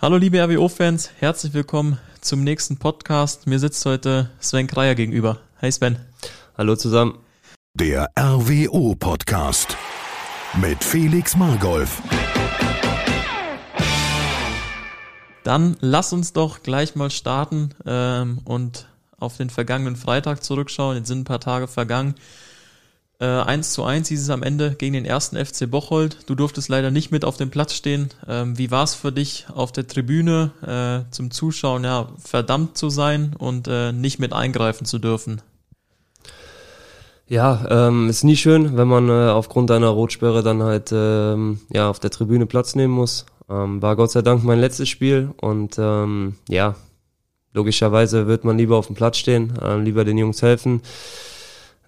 Hallo liebe RWO-Fans, herzlich willkommen zum nächsten Podcast. Mir sitzt heute Sven Kreier gegenüber. Hey Sven. Hallo zusammen. Der RWO-Podcast mit Felix Margolf. Dann lass uns doch gleich mal starten ähm, und auf den vergangenen Freitag zurückschauen. Jetzt sind ein paar Tage vergangen. Äh, 1 zu 1 hieß es am Ende gegen den ersten FC Bocholt. Du durftest leider nicht mit auf dem Platz stehen. Ähm, wie war es für dich auf der Tribüne äh, zum Zuschauen, ja, verdammt zu sein und äh, nicht mit eingreifen zu dürfen? Ja, ähm, ist nie schön, wenn man äh, aufgrund einer Rotsperre dann halt ähm, ja auf der Tribüne Platz nehmen muss. Ähm, war Gott sei Dank mein letztes Spiel und ähm, ja, logischerweise wird man lieber auf dem Platz stehen, äh, lieber den Jungs helfen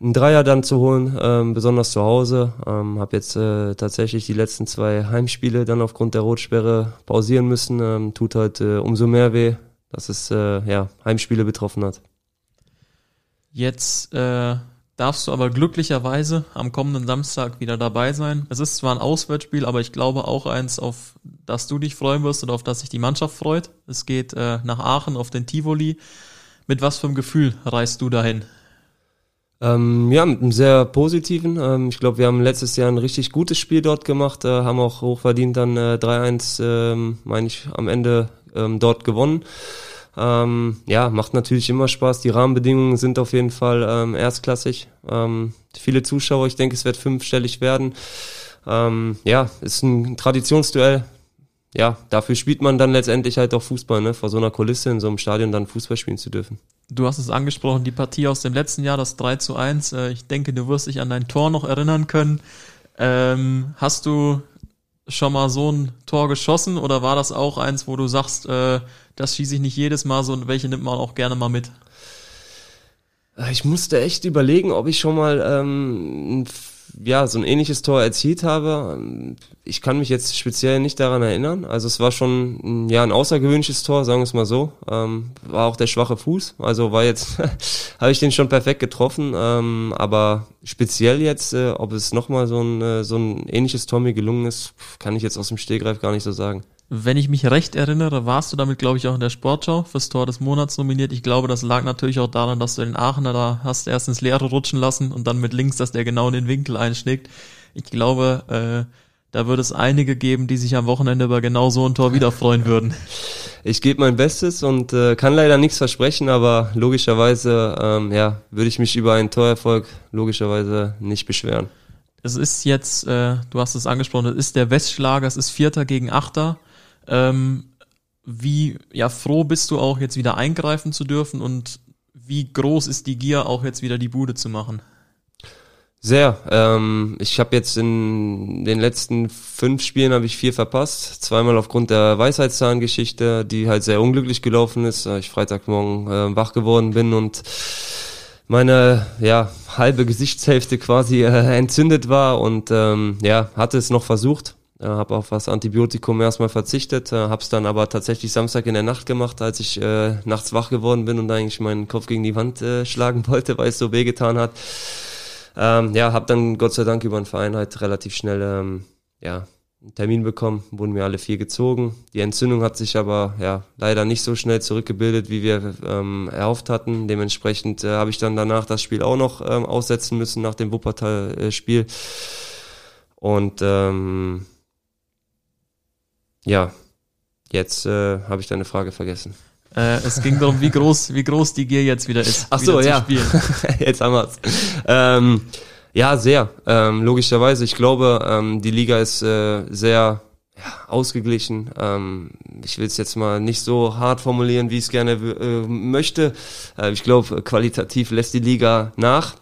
einen Dreier dann zu holen, ähm, besonders zu Hause. Ähm, habe jetzt äh, tatsächlich die letzten zwei Heimspiele dann aufgrund der Rotsperre pausieren müssen. Ähm, tut halt äh, umso mehr weh, dass es äh, ja, Heimspiele betroffen hat. Jetzt äh, darfst du aber glücklicherweise am kommenden Samstag wieder dabei sein. Es ist zwar ein Auswärtsspiel, aber ich glaube auch eins, auf das du dich freuen wirst und auf das sich die Mannschaft freut. Es geht äh, nach Aachen auf den Tivoli. Mit was für einem Gefühl reist du dahin? Ähm, ja, mit einem sehr positiven. Ähm, ich glaube, wir haben letztes Jahr ein richtig gutes Spiel dort gemacht, äh, haben auch hochverdient dann äh, 3-1, ähm, meine ich, am Ende ähm, dort gewonnen. Ähm, ja, macht natürlich immer Spaß. Die Rahmenbedingungen sind auf jeden Fall ähm, erstklassig. Ähm, viele Zuschauer, ich denke, es wird fünfstellig werden. Ähm, ja, ist ein Traditionsduell. Ja, dafür spielt man dann letztendlich halt auch Fußball, ne? vor so einer Kulisse in so einem Stadion dann Fußball spielen zu dürfen. Du hast es angesprochen, die Partie aus dem letzten Jahr, das 3 zu 1. Äh, ich denke, du wirst dich an dein Tor noch erinnern können. Ähm, hast du schon mal so ein Tor geschossen oder war das auch eins, wo du sagst, äh, das schieße ich nicht jedes Mal so und welche nimmt man auch gerne mal mit? Ich musste echt überlegen, ob ich schon mal ähm, ja, so ein ähnliches Tor erzielt habe. Ich kann mich jetzt speziell nicht daran erinnern. Also es war schon ja ein außergewöhnliches Tor, sagen wir es mal so. Ähm, war auch der schwache Fuß. Also war jetzt, habe ich den schon perfekt getroffen. Ähm, aber speziell jetzt, äh, ob es nochmal so ein, äh, so ein ähnliches Tor mir gelungen ist, kann ich jetzt aus dem Stehgreif gar nicht so sagen. Wenn ich mich recht erinnere, warst du damit, glaube ich, auch in der Sportschau fürs Tor des Monats nominiert. Ich glaube, das lag natürlich auch daran, dass du den Aachener da hast erst ins Leere rutschen lassen und dann mit links, dass der genau in den Winkel einschlägt. Ich glaube, äh, da würde es einige geben, die sich am Wochenende über genau so ein Tor wieder freuen würden. Ich gebe mein Bestes und äh, kann leider nichts versprechen, aber logischerweise, ähm, ja, würde ich mich über einen Torerfolg logischerweise nicht beschweren. Es ist jetzt, äh, du hast es angesprochen, es ist der Westschlager, es ist Vierter gegen Achter. Ähm, wie ja froh bist du auch jetzt wieder eingreifen zu dürfen und wie groß ist die Gier auch jetzt wieder die Bude zu machen? Sehr. Ähm, ich habe jetzt in den letzten fünf Spielen habe ich vier verpasst. Zweimal aufgrund der Weisheitszahngeschichte, die halt sehr unglücklich gelaufen ist. Ich Freitagmorgen äh, wach geworden bin und meine ja halbe Gesichtshälfte quasi äh, entzündet war und ähm, ja hatte es noch versucht äh, habe auf das Antibiotikum erstmal verzichtet, äh, habe es dann aber tatsächlich Samstag in der Nacht gemacht, als ich äh, nachts wach geworden bin und eigentlich meinen Kopf gegen die Wand äh, schlagen wollte, weil es so wehgetan hat. Ähm, ja, habe dann Gott sei Dank über den Verein halt relativ schnell ähm, ja, einen Termin bekommen, wurden mir alle vier gezogen. Die Entzündung hat sich aber ja leider nicht so schnell zurückgebildet, wie wir ähm, erhofft hatten. Dementsprechend äh, habe ich dann danach das Spiel auch noch ähm, aussetzen müssen nach dem Wuppertal-Spiel. Und ähm, ja, jetzt äh, habe ich deine Frage vergessen. Äh, es ging darum, wie groß, wie groß die Gier jetzt wieder ist. Ach so, ja. jetzt haben wir's. Ähm, ja, sehr. Ähm, logischerweise. Ich glaube, ähm, die Liga ist äh, sehr ja, ausgeglichen. Ähm, ich will es jetzt mal nicht so hart formulieren, wie ich es gerne äh, möchte. Äh, ich glaube, qualitativ lässt die Liga nach.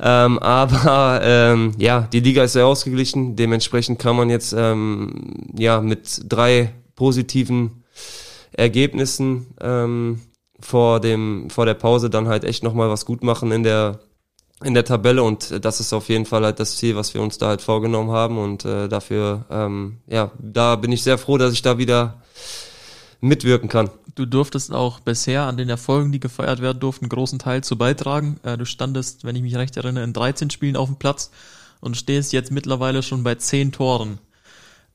Ähm, aber ähm, ja, die Liga ist sehr ausgeglichen. Dementsprechend kann man jetzt ähm, ja mit drei positiven Ergebnissen ähm, vor dem vor der Pause dann halt echt nochmal was gut machen in der in der Tabelle und das ist auf jeden Fall halt das Ziel, was wir uns da halt vorgenommen haben und äh, dafür, ähm, ja, da bin ich sehr froh, dass ich da wieder mitwirken kann. Du durftest auch bisher an den Erfolgen, die gefeiert werden durften, einen großen Teil zu beitragen. Äh, du standest, wenn ich mich recht erinnere, in 13 Spielen auf dem Platz und stehst jetzt mittlerweile schon bei 10 Toren.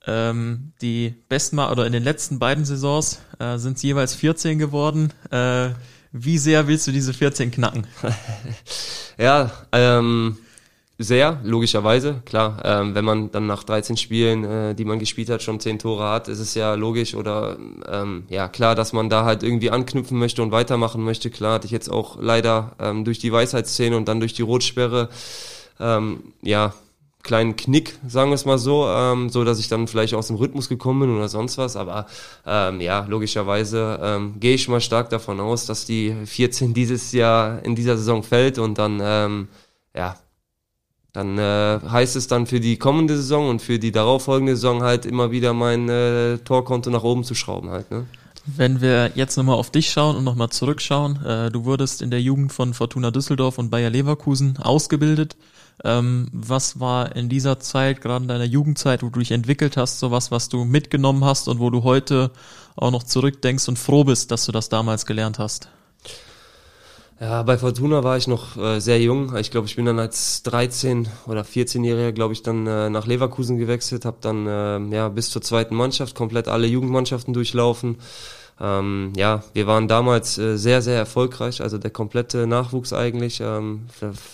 Ähm, die besten Mal oder in den letzten beiden Saisons äh, sind es jeweils 14 geworden. Äh, wie sehr willst du diese 14 knacken? ja, ähm, sehr, logischerweise, klar. Ähm, wenn man dann nach 13 Spielen, äh, die man gespielt hat, schon 10 Tore hat, ist es ja logisch oder ähm, ja klar, dass man da halt irgendwie anknüpfen möchte und weitermachen möchte. Klar hatte ich jetzt auch leider ähm, durch die Weisheitsszene und dann durch die Rotsperre ähm, ja kleinen Knick, sagen wir es mal so, ähm, so dass ich dann vielleicht aus dem Rhythmus gekommen bin oder sonst was. Aber ähm, ja, logischerweise ähm, gehe ich mal stark davon aus, dass die 14 dieses Jahr in dieser Saison fällt und dann ähm, ja dann äh, heißt es dann für die kommende Saison und für die darauffolgende Saison halt immer wieder mein äh, Torkonto nach oben zu schrauben halt. Ne? Wenn wir jetzt nochmal auf dich schauen und nochmal zurückschauen, äh, du wurdest in der Jugend von Fortuna Düsseldorf und Bayer Leverkusen ausgebildet. Ähm, was war in dieser Zeit, gerade in deiner Jugendzeit, wo du dich entwickelt hast, sowas, was du mitgenommen hast und wo du heute auch noch zurückdenkst und froh bist, dass du das damals gelernt hast? Ja, bei Fortuna war ich noch äh, sehr jung. Ich glaube, ich bin dann als 13 oder 14-Jähriger, glaube ich, dann äh, nach Leverkusen gewechselt, habe dann äh, ja bis zur zweiten Mannschaft komplett alle Jugendmannschaften durchlaufen. Ähm, ja, wir waren damals äh, sehr, sehr erfolgreich, also der komplette Nachwuchs eigentlich. Ähm,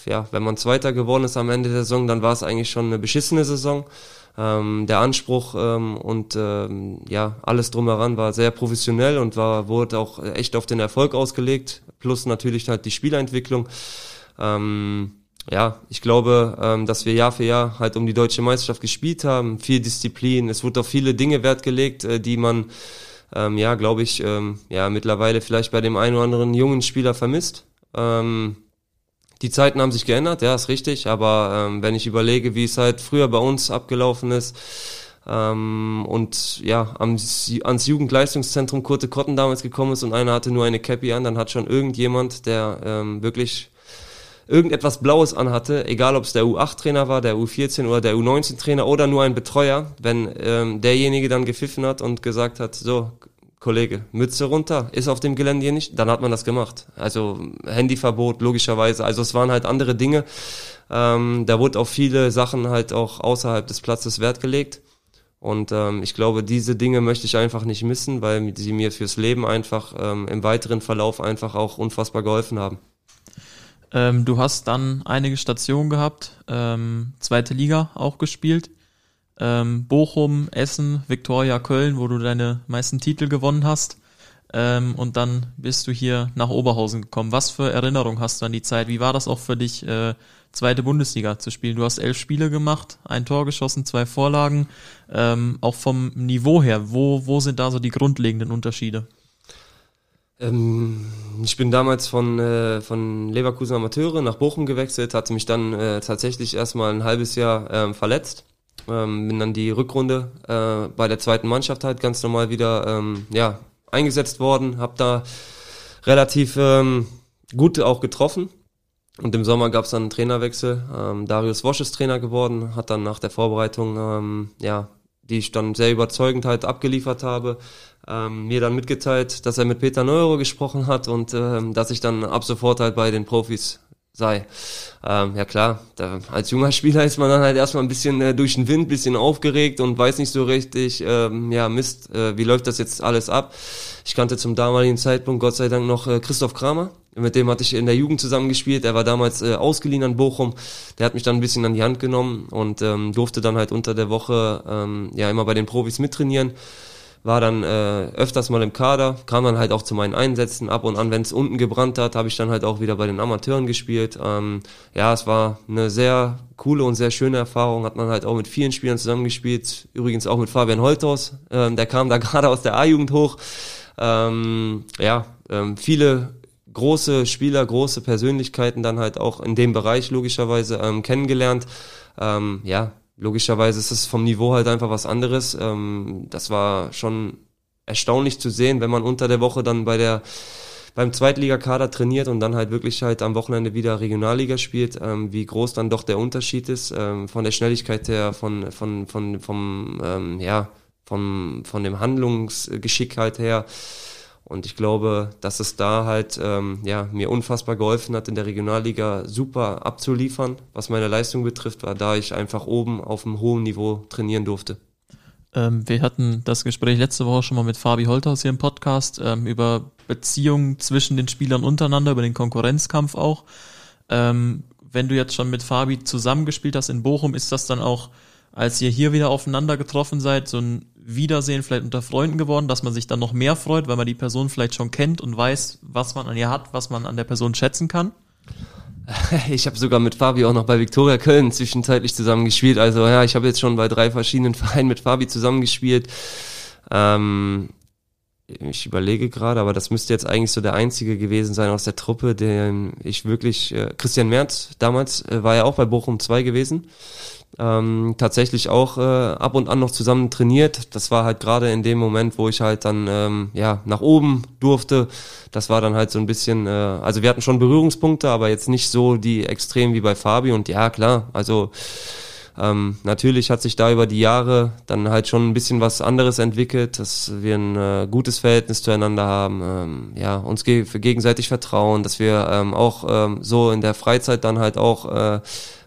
ja, wenn man Zweiter geworden ist am Ende der Saison, dann war es eigentlich schon eine beschissene Saison. Ähm, der Anspruch ähm, und ähm, ja alles drumheran war sehr professionell und war wurde auch echt auf den Erfolg ausgelegt plus natürlich halt die Spielentwicklung. Ähm, ja, ich glaube, ähm, dass wir Jahr für Jahr halt um die deutsche Meisterschaft gespielt haben, viel Disziplin, es wurde auf viele Dinge Wert gelegt, äh, die man ähm, ja, glaube ich, ähm, ja mittlerweile vielleicht bei dem einen oder anderen jungen Spieler vermisst. Ähm, die Zeiten haben sich geändert, ja, ist richtig, aber ähm, wenn ich überlege, wie es halt früher bei uns abgelaufen ist, ähm, und ja, am, ans Jugendleistungszentrum Kurte Kotten damals gekommen ist und einer hatte nur eine Cappy an, dann hat schon irgendjemand, der ähm, wirklich irgendetwas Blaues anhatte, egal ob es der U8-Trainer war, der U14 oder der U19-Trainer oder nur ein Betreuer, wenn ähm, derjenige dann gepfiffen hat und gesagt hat, so, Kollege, Mütze runter, ist auf dem Gelände hier nicht, dann hat man das gemacht. Also Handyverbot, logischerweise. Also es waren halt andere Dinge. Ähm, da wurde auf viele Sachen halt auch außerhalb des Platzes Wert gelegt. Und ähm, ich glaube, diese Dinge möchte ich einfach nicht missen, weil sie mir fürs Leben einfach ähm, im weiteren Verlauf einfach auch unfassbar geholfen haben. Ähm, du hast dann einige Stationen gehabt, ähm, zweite Liga auch gespielt. Ähm, Bochum, Essen, Viktoria, Köln, wo du deine meisten Titel gewonnen hast. Ähm, und dann bist du hier nach Oberhausen gekommen. Was für Erinnerungen hast du an die Zeit? Wie war das auch für dich, äh, zweite Bundesliga zu spielen. Du hast elf Spiele gemacht, ein Tor geschossen, zwei Vorlagen. Ähm, auch vom Niveau her, wo, wo sind da so die grundlegenden Unterschiede? Ähm, ich bin damals von, äh, von Leverkusen Amateure nach Bochum gewechselt, hatte mich dann äh, tatsächlich erstmal ein halbes Jahr ähm, verletzt. Ähm, bin dann die Rückrunde äh, bei der zweiten Mannschaft halt ganz normal wieder ähm, ja, eingesetzt worden, habe da relativ ähm, gut auch getroffen und im Sommer gab es dann einen Trainerwechsel. Ähm, Darius Wosch ist Trainer geworden, hat dann nach der Vorbereitung, ähm, ja, die ich dann sehr überzeugend halt abgeliefert habe, ähm, mir dann mitgeteilt, dass er mit Peter Neuro gesprochen hat und ähm, dass ich dann ab sofort halt bei den Profis sei. Ähm, ja klar, da, als junger Spieler ist man dann halt erstmal ein bisschen äh, durch den Wind, bisschen aufgeregt und weiß nicht so richtig, ähm, ja Mist, äh, wie läuft das jetzt alles ab. Ich kannte zum damaligen Zeitpunkt Gott sei Dank noch äh, Christoph Kramer, mit dem hatte ich in der Jugend zusammengespielt. Er war damals äh, ausgeliehen an Bochum. Der hat mich dann ein bisschen an die Hand genommen und ähm, durfte dann halt unter der Woche ähm, ja immer bei den Profis mittrainieren war dann äh, öfters mal im Kader, kam dann halt auch zu meinen Einsätzen ab und an, wenn es unten gebrannt hat, habe ich dann halt auch wieder bei den Amateuren gespielt. Ähm, ja, es war eine sehr coole und sehr schöne Erfahrung, hat man halt auch mit vielen Spielern zusammengespielt, übrigens auch mit Fabian Holthaus, ähm, der kam da gerade aus der A-Jugend hoch. Ähm, ja, ähm, viele große Spieler, große Persönlichkeiten dann halt auch in dem Bereich logischerweise ähm, kennengelernt. Ähm, ja, logischerweise ist es vom Niveau halt einfach was anderes. Ähm, das war schon erstaunlich zu sehen, wenn man unter der Woche dann bei der beim Zweitligakader trainiert und dann halt wirklich halt am Wochenende wieder Regionalliga spielt, ähm, wie groß dann doch der Unterschied ist ähm, von der Schnelligkeit her, von von von vom ähm, ja vom von dem Handlungsgeschick halt her. Und ich glaube, dass es da halt ähm, ja, mir unfassbar geholfen hat, in der Regionalliga super abzuliefern, was meine Leistung betrifft, war da ich einfach oben auf einem hohen Niveau trainieren durfte. Ähm, wir hatten das Gespräch letzte Woche schon mal mit Fabi Holthaus hier im Podcast ähm, über Beziehungen zwischen den Spielern untereinander, über den Konkurrenzkampf auch. Ähm, wenn du jetzt schon mit Fabi zusammengespielt hast in Bochum, ist das dann auch, als ihr hier wieder aufeinander getroffen seid, so ein Wiedersehen vielleicht unter Freunden geworden, dass man sich dann noch mehr freut, weil man die Person vielleicht schon kennt und weiß, was man an ihr hat, was man an der Person schätzen kann? Ich habe sogar mit Fabi auch noch bei Viktoria Köln zwischenzeitlich zusammengespielt. Also ja, ich habe jetzt schon bei drei verschiedenen Vereinen mit Fabi zusammengespielt. Ähm, ich überlege gerade, aber das müsste jetzt eigentlich so der einzige gewesen sein aus der Truppe, den ich wirklich, äh, Christian Merz damals äh, war ja auch bei Bochum 2 gewesen. Ähm, tatsächlich auch äh, ab und an noch zusammen trainiert. Das war halt gerade in dem Moment, wo ich halt dann ähm, ja nach oben durfte. Das war dann halt so ein bisschen, äh, also wir hatten schon Berührungspunkte, aber jetzt nicht so die extrem wie bei Fabi. Und ja, klar, also ähm, natürlich hat sich da über die Jahre dann halt schon ein bisschen was anderes entwickelt, dass wir ein äh, gutes Verhältnis zueinander haben, ähm, ja, uns ge gegenseitig vertrauen, dass wir ähm, auch ähm, so in der Freizeit dann halt auch äh,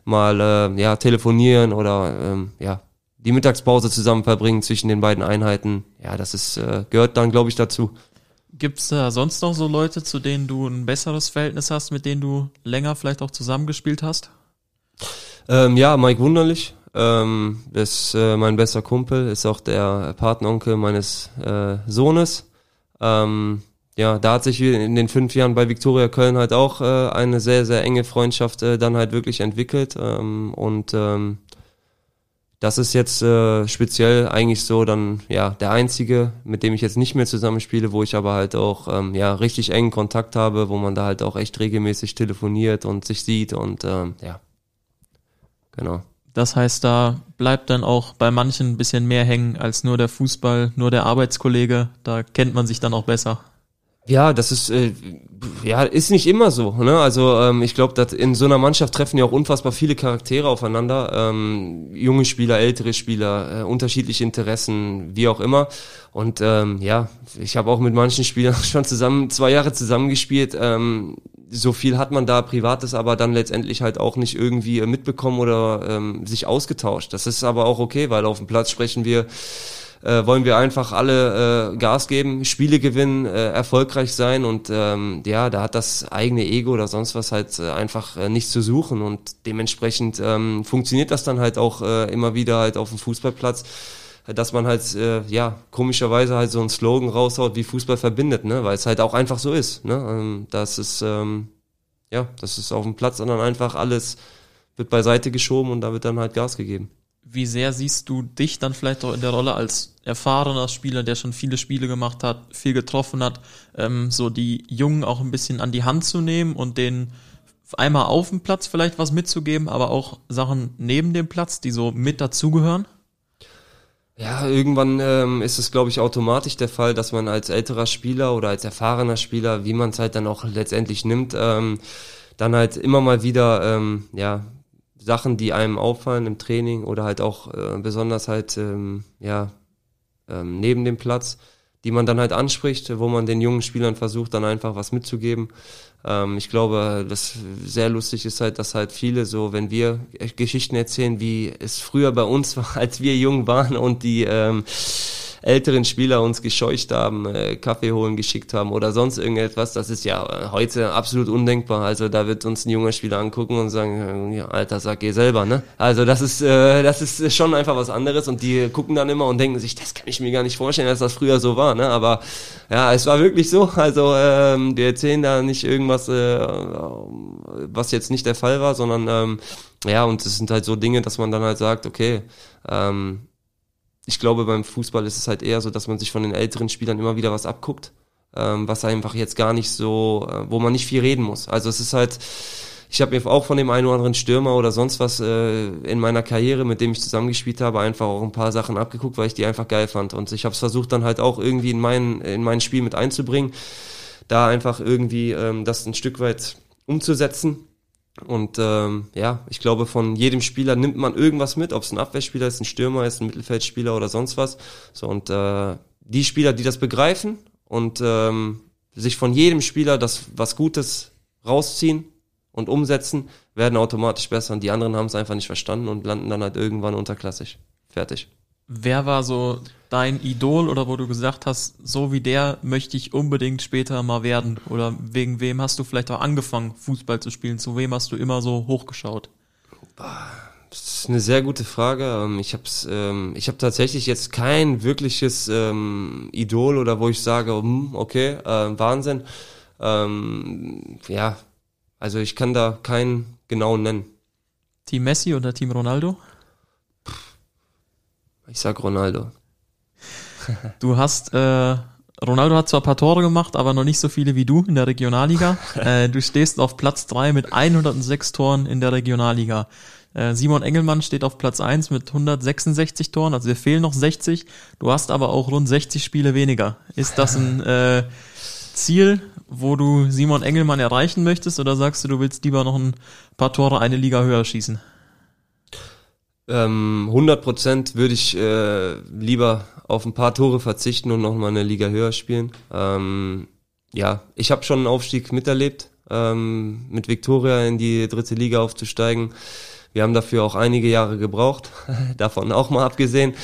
mal äh, ja, telefonieren oder ähm, ja, die Mittagspause zusammen verbringen zwischen den beiden Einheiten. Ja, das ist, äh, gehört dann, glaube ich, dazu. Gibt's da sonst noch so Leute, zu denen du ein besseres Verhältnis hast, mit denen du länger vielleicht auch zusammengespielt hast? Ähm, ja, Mike Wunderlich ähm, ist äh, mein bester Kumpel, ist auch der Patenonkel meines äh, Sohnes. Ähm, ja, da hat sich in den fünf Jahren bei Viktoria Köln halt auch äh, eine sehr, sehr enge Freundschaft äh, dann halt wirklich entwickelt. Ähm, und ähm, das ist jetzt äh, speziell eigentlich so dann ja der einzige, mit dem ich jetzt nicht mehr zusammenspiele, wo ich aber halt auch ähm, ja richtig engen Kontakt habe, wo man da halt auch echt regelmäßig telefoniert und sich sieht und ähm, ja Genau. Das heißt, da bleibt dann auch bei manchen ein bisschen mehr hängen als nur der Fußball, nur der Arbeitskollege. Da kennt man sich dann auch besser. Ja, das ist äh, ja ist nicht immer so. Ne? Also ähm, ich glaube, dass in so einer Mannschaft treffen ja auch unfassbar viele Charaktere aufeinander. Ähm, junge Spieler, ältere Spieler, äh, unterschiedliche Interessen, wie auch immer. Und ähm, ja, ich habe auch mit manchen Spielern schon zusammen zwei Jahre zusammengespielt. Ähm, so viel hat man da Privates, aber dann letztendlich halt auch nicht irgendwie äh, mitbekommen oder ähm, sich ausgetauscht. Das ist aber auch okay, weil auf dem Platz sprechen wir, äh, wollen wir einfach alle äh, Gas geben, Spiele gewinnen, äh, erfolgreich sein und ähm, ja, da hat das eigene Ego oder sonst was halt äh, einfach äh, nichts zu suchen und dementsprechend ähm, funktioniert das dann halt auch äh, immer wieder halt auf dem Fußballplatz dass man halt, äh, ja, komischerweise halt so einen Slogan raushaut, wie Fußball verbindet, ne? Weil es halt auch einfach so ist, ne? Ähm, das ist, ähm, ja, das ist auf dem Platz, sondern einfach alles wird beiseite geschoben und da wird dann halt Gas gegeben. Wie sehr siehst du dich dann vielleicht auch in der Rolle als erfahrener Spieler, der schon viele Spiele gemacht hat, viel getroffen hat, ähm, so die Jungen auch ein bisschen an die Hand zu nehmen und denen einmal auf dem Platz vielleicht was mitzugeben, aber auch Sachen neben dem Platz, die so mit dazugehören? Ja, irgendwann ähm, ist es, glaube ich, automatisch der Fall, dass man als älterer Spieler oder als erfahrener Spieler, wie man es halt dann auch letztendlich nimmt, ähm, dann halt immer mal wieder, ähm, ja, Sachen, die einem auffallen im Training oder halt auch äh, besonders halt, ähm, ja, ähm, neben dem Platz, die man dann halt anspricht, wo man den jungen Spielern versucht, dann einfach was mitzugeben. Ähm, ich glaube, das sehr lustig ist halt, dass halt viele so, wenn wir Geschichten erzählen, wie es früher bei uns war, als wir jung waren und die ähm, älteren Spieler uns gescheucht haben, äh, Kaffee holen geschickt haben oder sonst irgendetwas, das ist ja äh, heute absolut undenkbar. Also da wird uns ein junger Spieler angucken und sagen, ja, Alter, sag geh selber, ne? Also das ist, äh, das ist schon einfach was anderes und die gucken dann immer und denken sich, das kann ich mir gar nicht vorstellen, dass das früher so war, ne? Aber ja, es war wirklich so. Also ähm, wir erzählen da nicht irgendwas, äh, was jetzt nicht der Fall war, sondern ähm, ja, und es sind halt so Dinge, dass man dann halt sagt, okay, ähm, ich glaube, beim Fußball ist es halt eher so, dass man sich von den älteren Spielern immer wieder was abguckt, ähm, was einfach jetzt gar nicht so, äh, wo man nicht viel reden muss. Also es ist halt, ich habe mir auch von dem einen oder anderen Stürmer oder sonst was äh, in meiner Karriere, mit dem ich zusammengespielt habe, einfach auch ein paar Sachen abgeguckt, weil ich die einfach geil fand. Und ich habe es versucht dann halt auch irgendwie in mein, in mein Spiel mit einzubringen, da einfach irgendwie ähm, das ein Stück weit umzusetzen und ähm, ja, ich glaube, von jedem Spieler nimmt man irgendwas mit, ob es ein Abwehrspieler ist, ein Stürmer ist, ein Mittelfeldspieler oder sonst was. So und äh, die Spieler, die das begreifen und ähm, sich von jedem Spieler das was Gutes rausziehen und umsetzen, werden automatisch besser. Und die anderen haben es einfach nicht verstanden und landen dann halt irgendwann unterklassig. Fertig. Wer war so dein Idol oder wo du gesagt hast, so wie der möchte ich unbedingt später mal werden? Oder wegen wem hast du vielleicht auch angefangen, Fußball zu spielen? Zu wem hast du immer so hochgeschaut? Das ist eine sehr gute Frage. Ähm, Ich habe ähm, ich hab tatsächlich jetzt kein wirkliches ähm, Idol oder wo ich sage, hm, okay, äh, Wahnsinn. Ähm, ja, also ich kann da keinen genauen nennen. Team Messi oder Team Ronaldo? Ich sag Ronaldo. Du hast, äh, Ronaldo hat zwar ein paar Tore gemacht, aber noch nicht so viele wie du in der Regionalliga. äh, du stehst auf Platz drei mit 106 Toren in der Regionalliga. Äh, Simon Engelmann steht auf Platz eins mit 166 Toren, also wir fehlen noch 60. Du hast aber auch rund 60 Spiele weniger. Ist das ein äh, Ziel, wo du Simon Engelmann erreichen möchtest oder sagst du, du willst lieber noch ein paar Tore eine Liga höher schießen? Ähm, 100% würde ich äh, lieber auf ein paar Tore verzichten und noch mal eine Liga höher spielen. Ähm, ja, ich habe schon einen Aufstieg miterlebt, ähm, mit Viktoria in die dritte Liga aufzusteigen. Wir haben dafür auch einige Jahre gebraucht, davon auch mal abgesehen.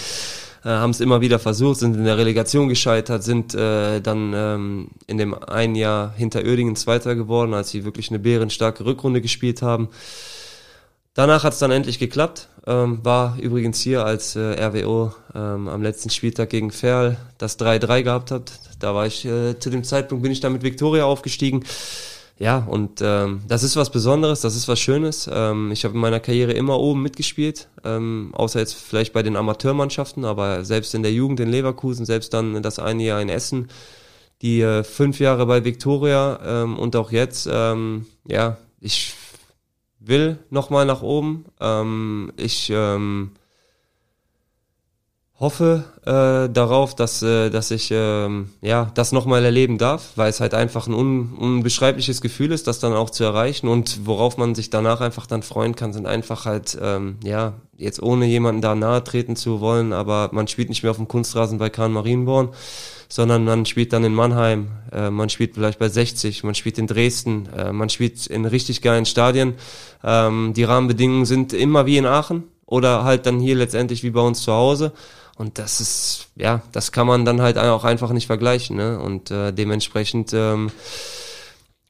Äh, haben es immer wieder versucht, sind in der Relegation gescheitert, sind äh, dann ähm, in dem einen Jahr hinter Oerdingen Zweiter geworden, als sie wirklich eine bärenstarke Rückrunde gespielt haben. Danach hat es dann endlich geklappt. Ähm, war übrigens hier, als äh, RWO ähm, am letzten Spieltag gegen Ferl das 3-3 gehabt hat. Da war ich, äh, zu dem Zeitpunkt bin ich dann mit Viktoria aufgestiegen. Ja, und ähm, das ist was Besonderes, das ist was Schönes. Ähm, ich habe in meiner Karriere immer oben mitgespielt, ähm, außer jetzt vielleicht bei den Amateurmannschaften, aber selbst in der Jugend in Leverkusen, selbst dann das eine Jahr in Essen, die äh, fünf Jahre bei Viktoria ähm, und auch jetzt, ähm, ja, ich will nochmal nach oben. Ähm, ich ähm, hoffe äh, darauf, dass, äh, dass ich ähm, ja, das nochmal erleben darf, weil es halt einfach ein un unbeschreibliches Gefühl ist, das dann auch zu erreichen und worauf man sich danach einfach dann freuen kann, sind einfach halt, ähm, ja, jetzt ohne jemanden da nahe treten zu wollen, aber man spielt nicht mehr auf dem Kunstrasen bei Kahn Marienborn, sondern man spielt dann in Mannheim, äh, man spielt vielleicht bei 60, man spielt in Dresden, äh, man spielt in richtig geilen Stadien. Ähm, die Rahmenbedingungen sind immer wie in Aachen oder halt dann hier letztendlich wie bei uns zu Hause. Und das ist, ja, das kann man dann halt auch einfach nicht vergleichen. Ne? Und äh, dementsprechend ähm,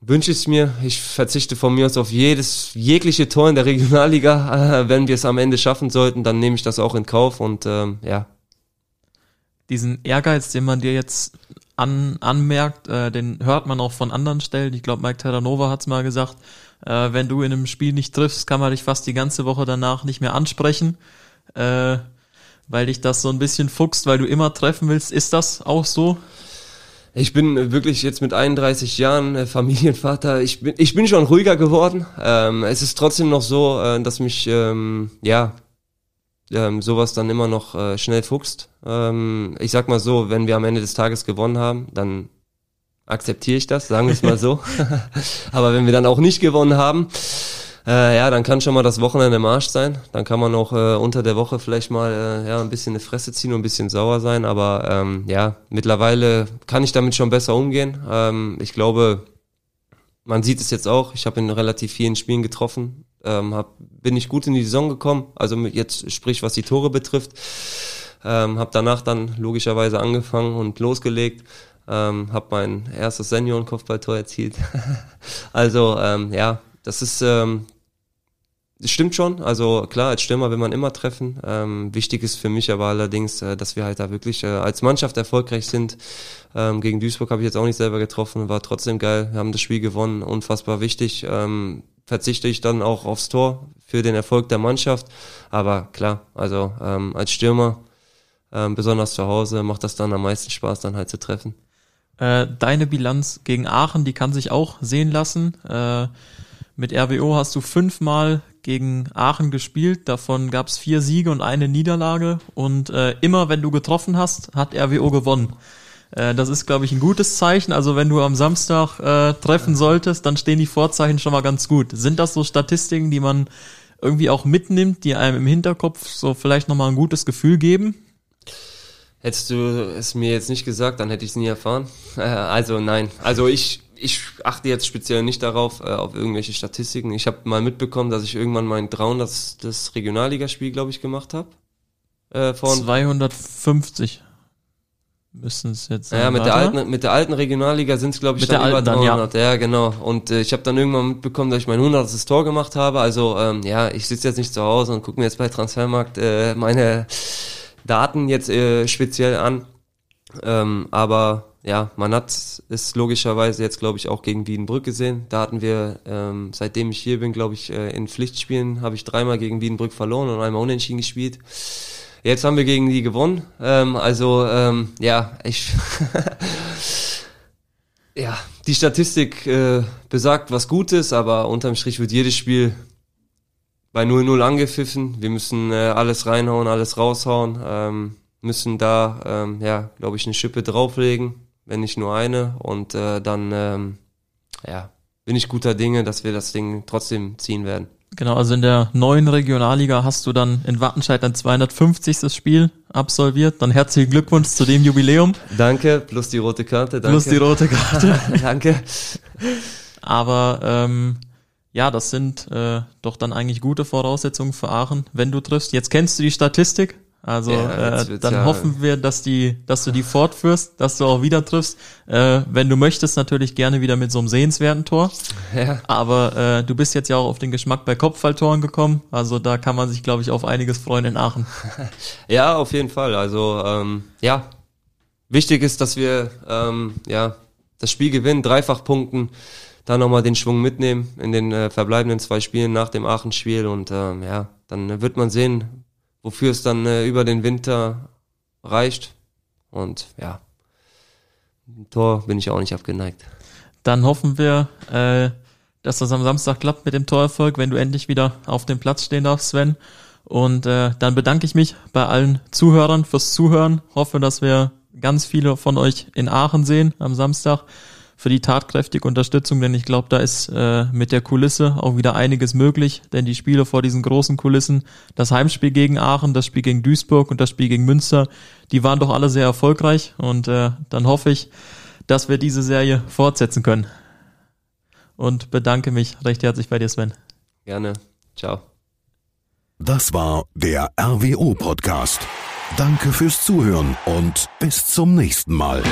wünsche ich es mir. Ich verzichte von mir aus auf jedes, jegliche Tor in der Regionalliga. Äh, wenn wir es am Ende schaffen sollten, dann nehme ich das auch in Kauf. Und ähm, ja, Diesen Ehrgeiz, den man dir jetzt an, anmerkt, äh, den hört man auch von anderen Stellen. Ich glaube, Mike Terranova hat's mal gesagt, äh, wenn du in einem Spiel nicht triffst, kann man dich fast die ganze Woche danach nicht mehr ansprechen. Äh, weil dich das so ein bisschen fuchst, weil du immer treffen willst. Ist das auch so? Ich bin wirklich jetzt mit 31 Jahren äh, Familienvater. Ich bin, ich bin schon ruhiger geworden. Ähm, es ist trotzdem noch so, äh, dass mich ähm, ja ähm, sowas dann immer noch äh, schnell fuchst. Ähm, ich sag mal so, wenn wir am Ende des Tages gewonnen haben, dann akzeptiere ich das, sagen wir es mal so. Aber wenn wir dann auch nicht gewonnen haben, äh, ja, dann kann schon mal das Wochenende im Arsch sein. Dann kann man auch äh, unter der Woche vielleicht mal äh, ja, ein bisschen eine Fresse ziehen und ein bisschen sauer sein. Aber ähm, ja, mittlerweile kann ich damit schon besser umgehen. Ähm, ich glaube, man sieht es jetzt auch. Ich habe in relativ vielen Spielen getroffen. Ähm, hab, bin ich gut in die Saison gekommen. Also jetzt sprich, was die Tore betrifft. Ähm, habe danach dann logischerweise angefangen und losgelegt. Ähm, habe mein erstes Senioren-Kopfballtor erzielt. also ähm, ja, das ist ähm, das stimmt schon. Also klar, als Stürmer will man immer treffen. Ähm, wichtig ist für mich aber allerdings, äh, dass wir halt da wirklich äh, als Mannschaft erfolgreich sind. Ähm, gegen Duisburg habe ich jetzt auch nicht selber getroffen, war trotzdem geil. Wir haben das Spiel gewonnen, unfassbar wichtig. Ähm, verzichte ich dann auch aufs Tor für den Erfolg der Mannschaft. Aber klar, also ähm, als Stürmer, ähm, besonders zu Hause, macht das dann am meisten Spaß, dann halt zu treffen. Äh, deine Bilanz gegen Aachen, die kann sich auch sehen lassen. Äh, mit RWO hast du fünfmal gegen Aachen gespielt, davon gab es vier Siege und eine Niederlage und äh, immer wenn du getroffen hast, hat RWO gewonnen. Äh, das ist, glaube ich, ein gutes Zeichen. Also wenn du am Samstag äh, treffen solltest, dann stehen die Vorzeichen schon mal ganz gut. Sind das so Statistiken, die man irgendwie auch mitnimmt, die einem im Hinterkopf so vielleicht nochmal ein gutes Gefühl geben? Hättest du es mir jetzt nicht gesagt, dann hätte ich es nie erfahren. Äh, also nein. Also ich, ich achte jetzt speziell nicht darauf, äh, auf irgendwelche Statistiken. Ich habe mal mitbekommen, dass ich irgendwann mein 300 das Regionalligaspiel, glaube ich, gemacht habe. äh, von 250 müssen es jetzt sein. Ja, mit der alten mit der alten Regionalliga sind es glaube ich Mit dann der über alten dann, ja. 300. ja. genau. Und äh, ich habe dann irgendwann mitbekommen, dass ich mein 100. Tor gemacht habe. Also ähm, ja, ich sitze jetzt nicht zu Hause und gucke mir jetzt bei Transfermarkt äh, meine Daten jetzt äh, speziell an. Ähm, aber ja, man hat es logischerweise jetzt glaube ich auch gegen Wiedenbrück gesehen. Da hatten wir, ähm, seitdem ich hier bin, glaube ich, äh, in Pflichtspielen habe ich dreimal gegen Wiedenbrück verloren und einmal unentschieden gespielt. Jetzt haben wir gegen die gewonnen. Ähm, also ähm, ja, ich ja, die Statistik äh, besagt was Gutes, aber unterm Strich wird jedes Spiel bei 0-0 angepfiffen. Wir müssen äh, alles reinhauen, alles raushauen, ähm, müssen da, ähm, ja, glaube ich, eine Schippe drauflegen, wenn nicht nur eine. Und äh, dann, ähm, ja, bin ich guter Dinge, dass wir das Ding trotzdem ziehen werden. Genau, also in der neuen Regionalliga hast du dann in Wattenscheid dein 250. Spiel absolviert. Dann herzlichen Glückwunsch zu dem Jubiläum. Danke, plus die rote Karte, danke. Plus die rote Karte. danke. Aber ähm, ja, das sind äh, doch dann eigentlich gute Voraussetzungen für Aachen, wenn du triffst. Jetzt kennst du die Statistik. Also Ja, äh, dann ja- hoffen wir, dass die, dass du die fortführst, dass du auch wieder triffst. Äh, wenn du möchtest, natürlich gerne wieder mit so einem sehenswerten Tor. Ja. Aber äh, du bist jetzt ja auch auf den Geschmack bei Kopfballtoren gekommen. Also da kann man sich, glaube ich, auf einiges freuen in Aachen. Ja, auf jeden Fall. Also ähm, ja, wichtig ist, dass wir ähm, ja das Spiel gewinnen, dreifach punkten, dann nochmal den Schwung mitnehmen in den äh, verbleibenden zwei Spielen nach dem Aachen-Spiel und ähm, ja, dann wird man sehen, wofür es dann äh, über den Winter reicht. Und ja, Tor bin ich auch nicht abgeneigt. Dann hoffen wir, äh, dass das am Samstag klappt mit dem Torerfolg, wenn du endlich wieder auf dem Platz stehen darfst, Sven. Und äh, dann bedanke ich mich bei allen Zuhörern fürs Zuhören. Hoffe, dass wir ganz viele von euch in Aachen sehen am Samstag für die tatkräftige Unterstützung, denn ich glaube, da ist äh, mit der Kulisse auch wieder einiges möglich, denn die Spiele vor diesen großen Kulissen, das Heimspiel gegen Aachen, das Spiel gegen Duisburg und das Spiel gegen Münster, die waren doch alle sehr erfolgreich und äh, dann hoffe ich, dass wir diese Serie fortsetzen können. Und bedanke mich recht herzlich bei dir, Sven. Gerne. Ciao. Das war der RWO Podcast. Danke fürs Zuhören und bis zum nächsten Mal.